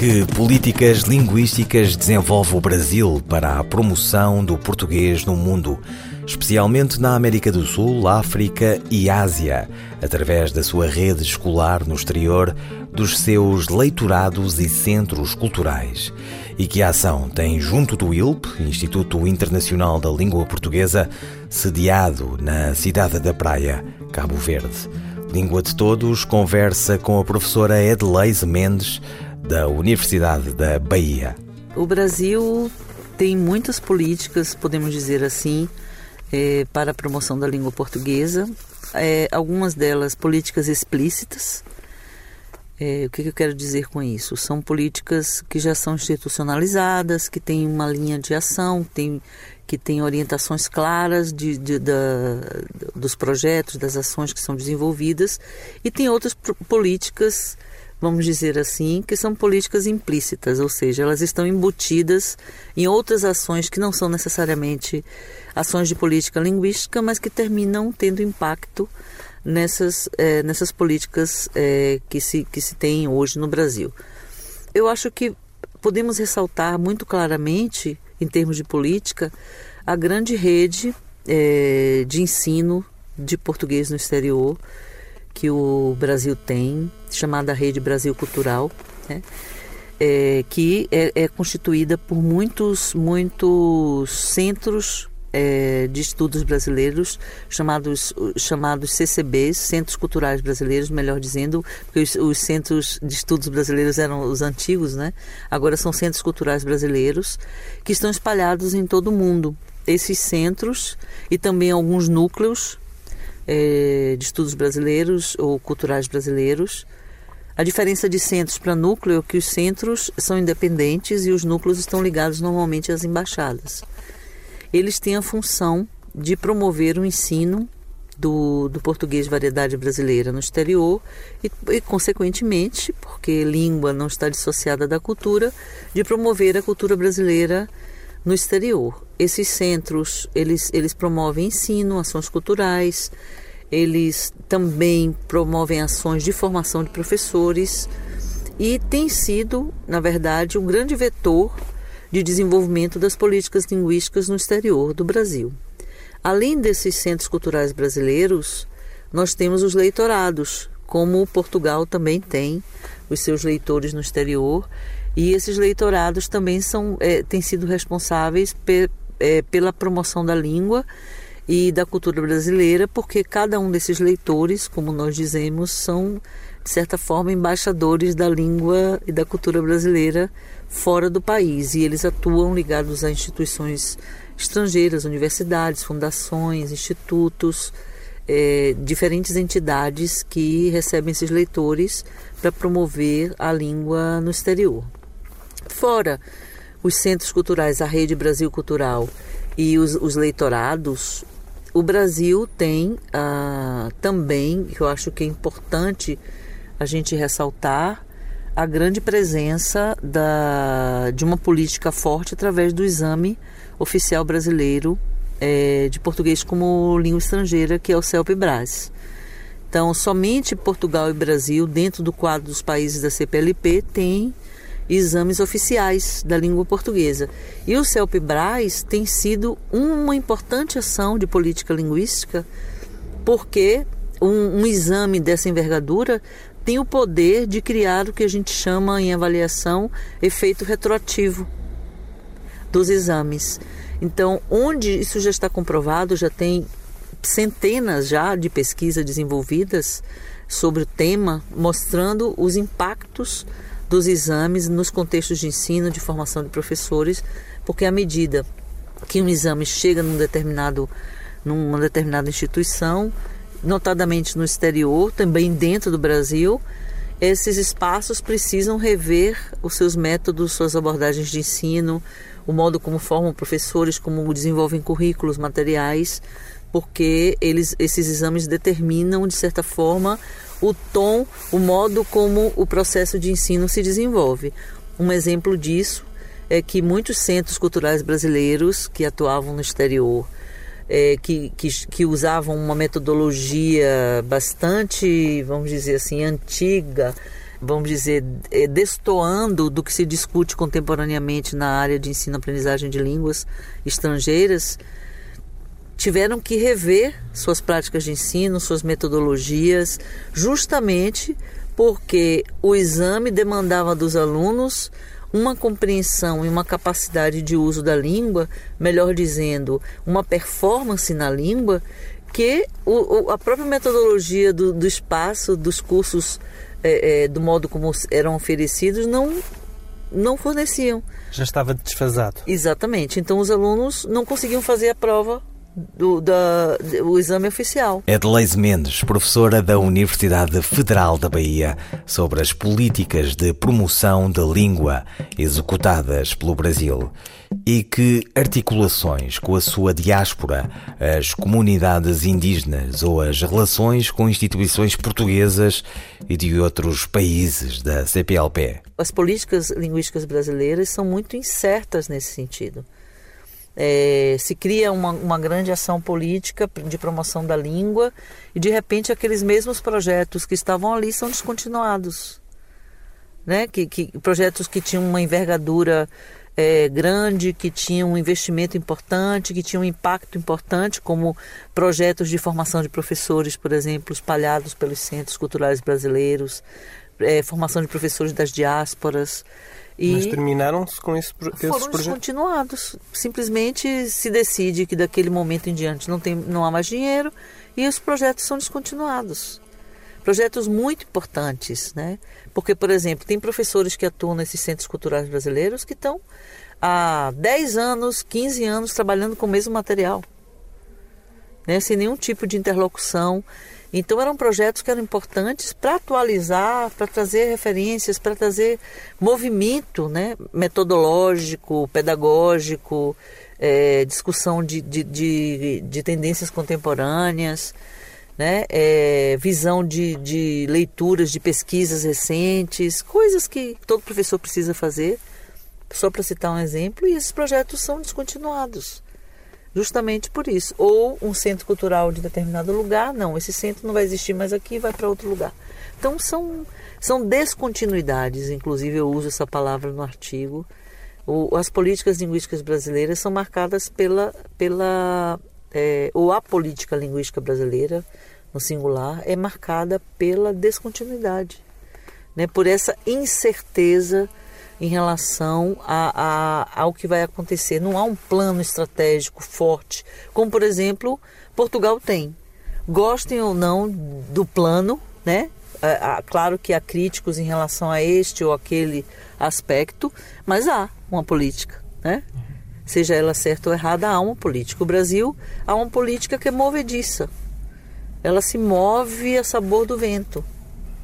Que políticas linguísticas desenvolve o Brasil para a promoção do português no mundo, especialmente na América do Sul, África e Ásia, através da sua rede escolar no exterior, dos seus leitorados e centros culturais? E que ação tem junto do ILP, Instituto Internacional da Língua Portuguesa, sediado na cidade da Praia, Cabo Verde? Língua de Todos conversa com a professora Edleise Mendes, da Universidade da Bahia. O Brasil tem muitas políticas, podemos dizer assim, é, para a promoção da língua portuguesa. É, algumas delas políticas explícitas. É, o que, que eu quero dizer com isso? São políticas que já são institucionalizadas, que têm uma linha de ação, tem, que têm orientações claras de, de, da, dos projetos, das ações que são desenvolvidas, e tem outras políticas vamos dizer assim, que são políticas implícitas, ou seja, elas estão embutidas em outras ações que não são necessariamente ações de política linguística, mas que terminam tendo impacto nessas, é, nessas políticas é, que, se, que se tem hoje no Brasil. Eu acho que podemos ressaltar muito claramente, em termos de política, a grande rede é, de ensino de português no exterior que o Brasil tem, chamada Rede Brasil Cultural, né? é, que é, é, constituída por muitos, muitos centros é, de estudos brasileiros, chamados, chamados CCBs, Centros Culturais Brasileiros, melhor dizendo, porque os, os, centros de estudos brasileiros eram os antigos, né? agora são Centros Culturais Brasileiros, que estão espalhados em todo o mundo. Esses centros e também alguns núcleos é, de estudos brasileiros ou culturais brasileiros. A diferença de centros para núcleo é que os centros são independentes e os núcleos estão ligados normalmente às embaixadas. Eles têm a função de promover o ensino do, do português de variedade brasileira no exterior e, e, consequentemente, porque língua não está dissociada da cultura, de promover a cultura brasileira no exterior. Esses centros, eles, eles promovem ensino, ações culturais, eles também promovem ações de formação de professores e tem sido, na verdade, um grande vetor de desenvolvimento das políticas linguísticas no exterior do Brasil. Além desses centros culturais brasileiros, nós temos os leitorados, como Portugal também tem os seus leitores no exterior, e esses leitorados também são, é, têm sido responsáveis é, pela promoção da língua e da cultura brasileira, porque cada um desses leitores, como nós dizemos, são, de certa forma, embaixadores da língua e da cultura brasileira fora do país. E eles atuam ligados a instituições estrangeiras, universidades, fundações, institutos, é, diferentes entidades que recebem esses leitores para promover a língua no exterior. Fora os centros culturais, a Rede Brasil Cultural e os, os leitorados, o Brasil tem ah, também, eu acho que é importante a gente ressaltar, a grande presença da, de uma política forte através do exame oficial brasileiro é, de português como língua estrangeira, que é o CELP-BRAS. Então, somente Portugal e Brasil, dentro do quadro dos países da CPLP, têm exames oficiais da língua portuguesa. E o CELP-BRAS tem sido uma importante ação de política linguística, porque um, um exame dessa envergadura tem o poder de criar o que a gente chama em avaliação efeito retroativo dos exames. Então, onde isso já está comprovado, já tem centenas já de pesquisas desenvolvidas sobre o tema, mostrando os impactos dos exames nos contextos de ensino, de formação de professores, porque à medida que um exame chega num determinado, numa determinada instituição, notadamente no exterior, também dentro do Brasil, esses espaços precisam rever os seus métodos, suas abordagens de ensino, o modo como formam professores, como desenvolvem currículos, materiais, porque eles, esses exames determinam, de certa forma, o tom, o modo como o processo de ensino se desenvolve. Um exemplo disso é que muitos centros culturais brasileiros que atuavam no exterior, é, que, que, que, usavam uma metodologia bastante, vamos dizer assim, antiga, vamos dizer, é, destoando do que se discute contemporaneamente na área de ensino-aprendizagem de línguas estrangeiras, tiveram que rever suas práticas de ensino, suas metodologias, justamente porque o exame demandava dos alunos uma compreensão e uma capacidade de uso da língua, melhor dizendo, uma performance na língua, que o, a própria metodologia do, do espaço, dos cursos, é, é, do modo como eram oferecidos, não, não forneciam. Já estava desfasado. Exatamente. Então os alunos não conseguiam fazer a prova do, da, o exame oficial. Edleise Mendes, professora da Universidade Federal da Bahia, sobre as políticas de promoção da língua executadas pelo Brasil e que articulações com a sua diáspora, as comunidades indígenas ou as relações com instituições portuguesas e de outros países da CPLP. As políticas linguísticas brasileiras são muito incertas nesse sentido é, se cria uma, uma grande ação política de promoção da língua e de repente aqueles mesmos projetos que estavam ali são descontinuados. Né? Que, que projetos que tinham uma envergadura é, grande, que tinham um investimento importante, que tinham um impacto importante, como projetos de formação de professores, por exemplo, espalhados pelos centros culturais brasileiros, é, formação de professores das diásporas. E Mas terminaram-se com esse, esses foram projetos? continuados. Simplesmente se decide que daquele momento em diante não, tem, não há mais dinheiro e os projetos são descontinuados. Projetos muito importantes, né? Porque, por exemplo, tem professores que atuam nesses centros culturais brasileiros que estão há 10 anos, 15 anos trabalhando com o mesmo material, né? sem nenhum tipo de interlocução então eram projetos que eram importantes para atualizar, para trazer referências, para trazer movimento né, metodológico, pedagógico, é, discussão de, de, de, de, tendências contemporâneas, né, é, visão de, de leituras de pesquisas recentes, coisas que todo professor precisa fazer, só para citar um exemplo, e esses projetos são descontinuados justamente por isso. Ou um centro cultural de determinado lugar, não, esse centro não vai existir mais aqui, vai para outro lugar. Então são, são descontinuidades, inclusive eu uso essa palavra no artigo. O, as políticas linguísticas brasileiras são marcadas pela, pela é, ou a política linguística brasileira, no singular, é marcada pela descontinuidade, né, por essa incerteza em relação a, a, ao que vai acontecer. Não há um plano estratégico forte, como por exemplo Portugal tem. Gostem ou não do plano, né? claro que há críticos em relação a este ou aquele aspecto, mas há uma política, né? Seja ela certa ou errada, há uma política. O Brasil há uma política que é movediça. Ela se move a sabor do vento,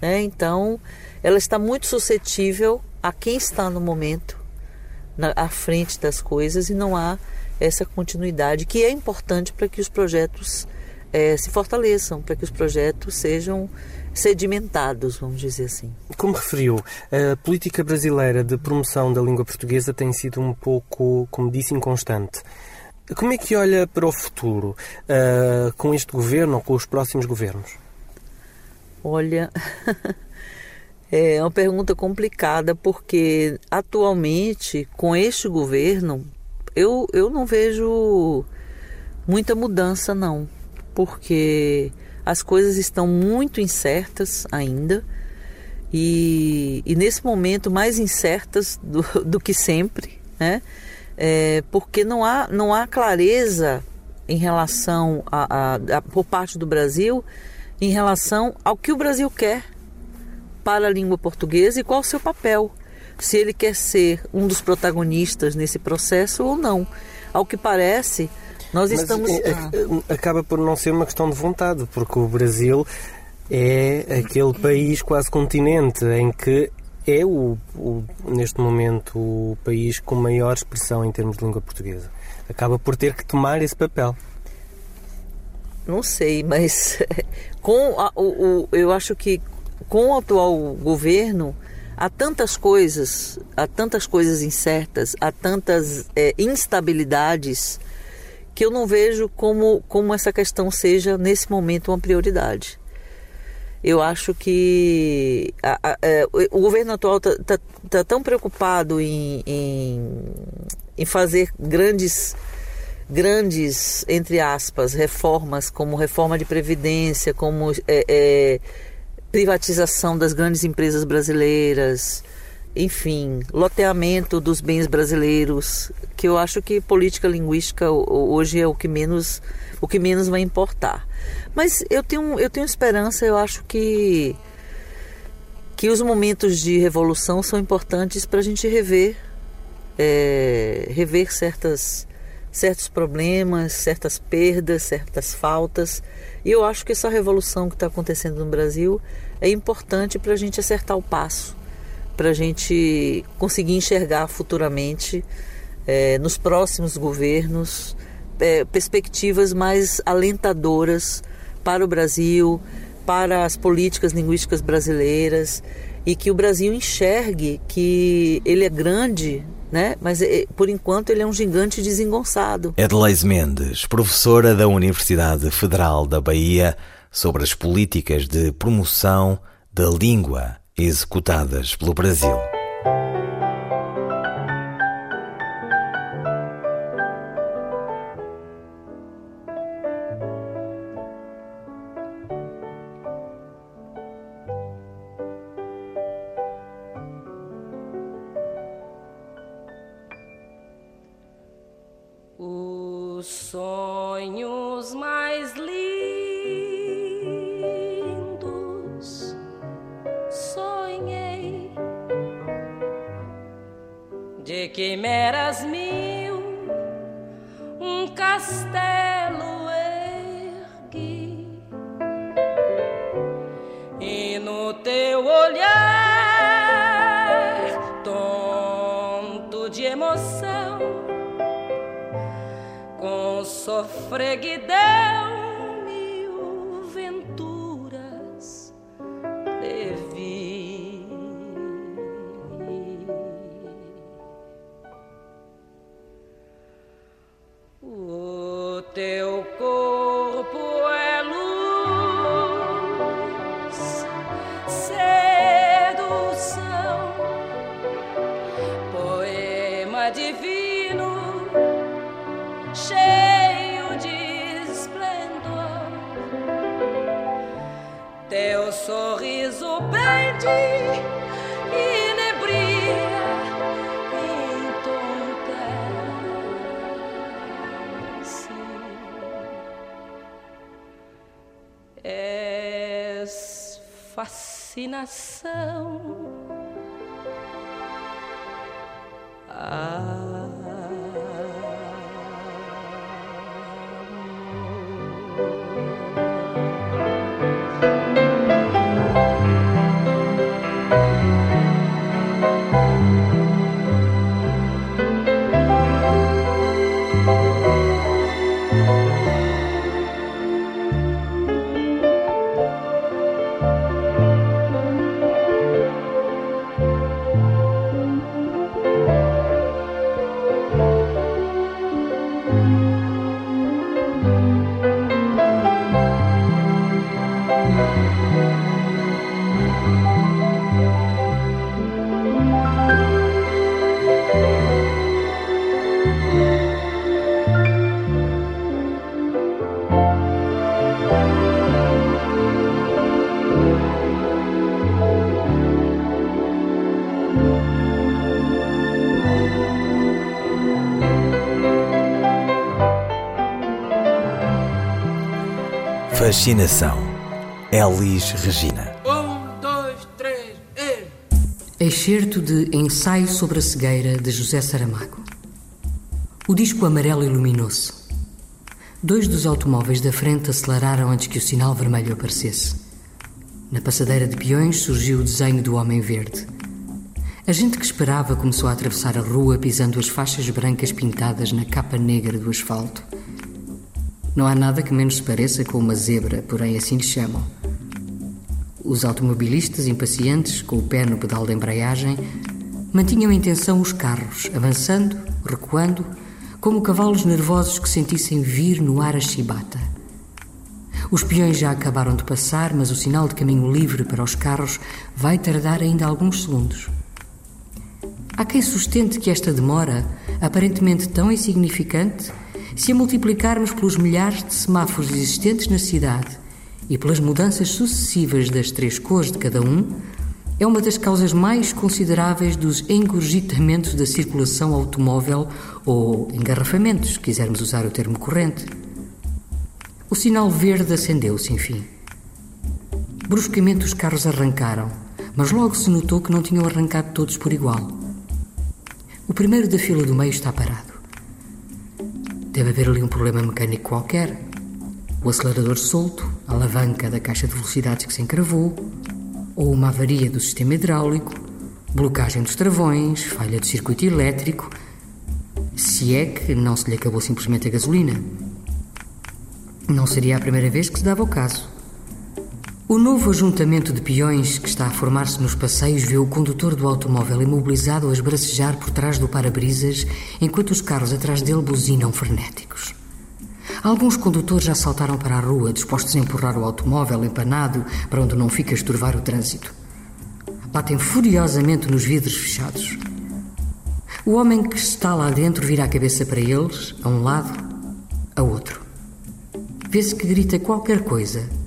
né? Então, ela está muito suscetível a quem está no momento na, à frente das coisas e não há essa continuidade que é importante para que os projetos é, se fortaleçam, para que os projetos sejam sedimentados, vamos dizer assim. Como referiu, a política brasileira de promoção da língua portuguesa tem sido um pouco, como disse, inconstante. Como é que olha para o futuro uh, com este governo ou com os próximos governos? Olha, É uma pergunta complicada porque atualmente com este governo eu, eu não vejo muita mudança não, porque as coisas estão muito incertas ainda. E, e nesse momento mais incertas do, do que sempre, né? É, porque não há, não há clareza em relação a, a, a, por parte do Brasil em relação ao que o Brasil quer para a língua portuguesa e qual o seu papel, se ele quer ser um dos protagonistas nesse processo ou não. Ao que parece, nós Mas estamos. É, é, ah. Acaba por não ser uma questão de vontade, porque o Brasil é aquele país quase continente em que é, o, o, neste momento, o país com maior expressão em termos de língua portuguesa. Acaba por ter que tomar esse papel. Não sei, mas com a, o, o, eu acho que com o atual governo há tantas coisas, há tantas coisas incertas, há tantas é, instabilidades que eu não vejo como, como essa questão seja nesse momento uma prioridade. Eu acho que a, a, a, é, o governo atual está tá, tá tão preocupado em, em, em fazer grandes grandes, entre aspas, reformas, como reforma de previdência, como é, é, privatização das grandes empresas brasileiras, enfim, loteamento dos bens brasileiros, que eu acho que política linguística hoje é o que menos, o que menos vai importar. Mas eu tenho, eu tenho esperança, eu acho que que os momentos de revolução são importantes para a gente rever, é, rever certas certos problemas, certas perdas, certas faltas. E eu acho que essa revolução que está acontecendo no Brasil é importante para a gente acertar o passo, para a gente conseguir enxergar futuramente, é, nos próximos governos, é, perspectivas mais alentadoras para o Brasil, para as políticas linguísticas brasileiras e que o Brasil enxergue que ele é grande né? Mas eh, por enquanto ele é um gigante desengonçado. Edleis Mendes, professora da Universidade Federal da Bahia, sobre as políticas de promoção da língua executadas pelo Brasil. Os sonhos mais lindos sonhei de quimeras mil, um castelo. Fascinação. Ah. Fascinação. Elis Regina. Um, dois, três, e... Excerto de Ensaio sobre a Cegueira de José Saramago. O disco amarelo iluminou-se. Dois dos automóveis da frente aceleraram antes que o sinal vermelho aparecesse. Na passadeira de peões surgiu o desenho do Homem Verde. A gente que esperava começou a atravessar a rua pisando as faixas brancas pintadas na capa negra do asfalto. Não há nada que menos se pareça com uma zebra, porém assim lhe chamam. Os automobilistas, impacientes, com o pé no pedal de embreagem, mantinham em tensão os carros, avançando, recuando, como cavalos nervosos que sentissem vir no ar a chibata. Os peões já acabaram de passar, mas o sinal de caminho livre para os carros vai tardar ainda alguns segundos. Há quem sustente que esta demora, aparentemente tão insignificante, se a multiplicarmos pelos milhares de semáforos existentes na cidade e pelas mudanças sucessivas das três cores de cada um, é uma das causas mais consideráveis dos engurgitamentos da circulação automóvel ou engarrafamentos, se quisermos usar o termo corrente. O sinal verde acendeu-se, enfim. Bruscamente os carros arrancaram, mas logo se notou que não tinham arrancado todos por igual. O primeiro da fila do meio está parado. Deve haver ali um problema mecânico qualquer. O acelerador solto, a alavanca da caixa de velocidades que se encravou, ou uma avaria do sistema hidráulico, blocagem dos travões, falha do circuito elétrico, se é que não se lhe acabou simplesmente a gasolina. Não seria a primeira vez que se dava o caso. O novo ajuntamento de peões que está a formar-se nos passeios vê o condutor do automóvel imobilizado a esbracejar por trás do para-brisas enquanto os carros atrás dele buzinam frenéticos. Alguns condutores já saltaram para a rua, dispostos a empurrar o automóvel empanado para onde não fica a estorvar o trânsito. Batem furiosamente nos vidros fechados. O homem que está lá dentro vira a cabeça para eles, a um lado, a outro. Vê-se que grita qualquer coisa.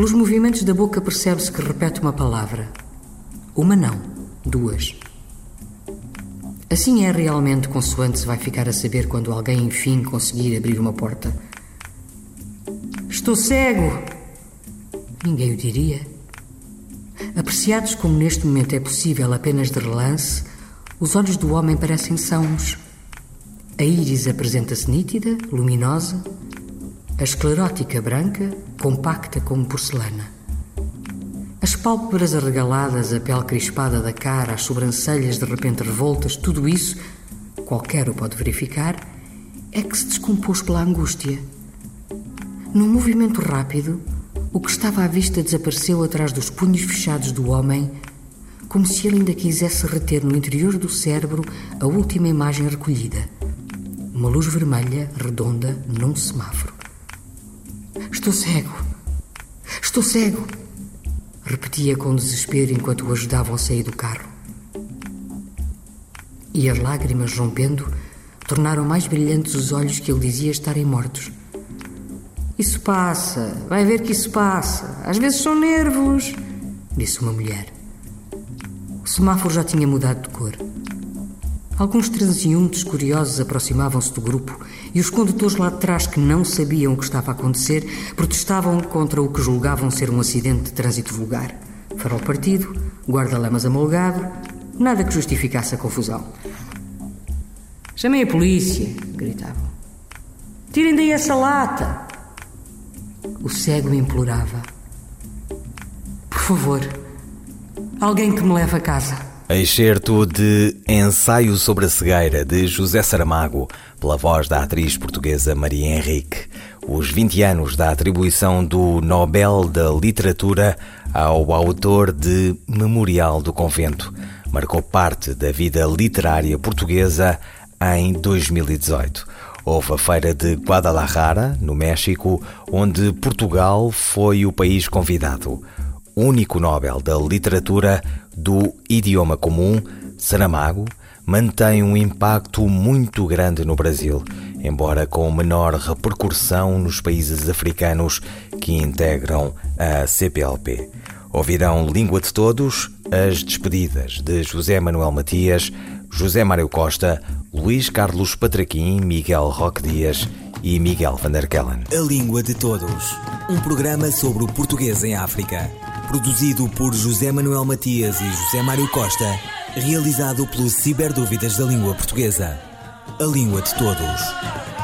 Pelos movimentos da boca percebe-se que repete uma palavra. Uma não, duas. Assim é realmente consoante se vai ficar a saber quando alguém enfim conseguir abrir uma porta. Estou cego! Ninguém o diria. Apreciados como neste momento é possível apenas de relance, os olhos do homem parecem sãos. A íris apresenta-se nítida, luminosa, a esclerótica branca, compacta como porcelana. As pálpebras arregaladas, a pele crispada da cara, as sobrancelhas de repente revoltas, tudo isso, qualquer o pode verificar, é que se descompôs pela angústia. Num movimento rápido, o que estava à vista desapareceu atrás dos punhos fechados do homem, como se ele ainda quisesse reter no interior do cérebro a última imagem recolhida. Uma luz vermelha, redonda, num semáforo. Estou cego. Estou cego. Repetia com desespero enquanto o ajudavam a sair do carro. E as lágrimas, rompendo, tornaram mais brilhantes os olhos que ele dizia estarem mortos. Isso passa, vai ver que isso passa. Às vezes são nervos, disse uma mulher. O semáforo já tinha mudado de cor. Alguns transeuntes curiosos aproximavam-se do grupo e os condutores lá de trás, que não sabiam o que estava a acontecer, protestavam contra o que julgavam ser um acidente de trânsito vulgar. Farol partido, guarda-lamas amolgado, nada que justificasse a confusão. Chamei a polícia, gritavam. Tirem daí essa lata! O cego implorava. Por favor, alguém que me leve a casa. Excerto de Ensaio sobre a Cegueira, de José Saramago, pela voz da atriz portuguesa Maria Henrique. Os 20 anos da atribuição do Nobel da Literatura ao autor de Memorial do Convento marcou parte da vida literária portuguesa em 2018. Houve a Feira de Guadalajara, no México, onde Portugal foi o país convidado único Nobel da Literatura do idioma comum, Saramago, mantém um impacto muito grande no Brasil, embora com menor repercussão nos países africanos que integram a CPLP. Ouvirão Língua de Todos, as despedidas de José Manuel Matias, José Mário Costa, Luís Carlos Patraquim, Miguel Roque Dias e Miguel van der Kellen. A Língua de Todos, um programa sobre o português em África. Produzido por José Manuel Matias e José Mário Costa, realizado pelos Ciberdúvidas da Língua Portuguesa. A Língua de Todos.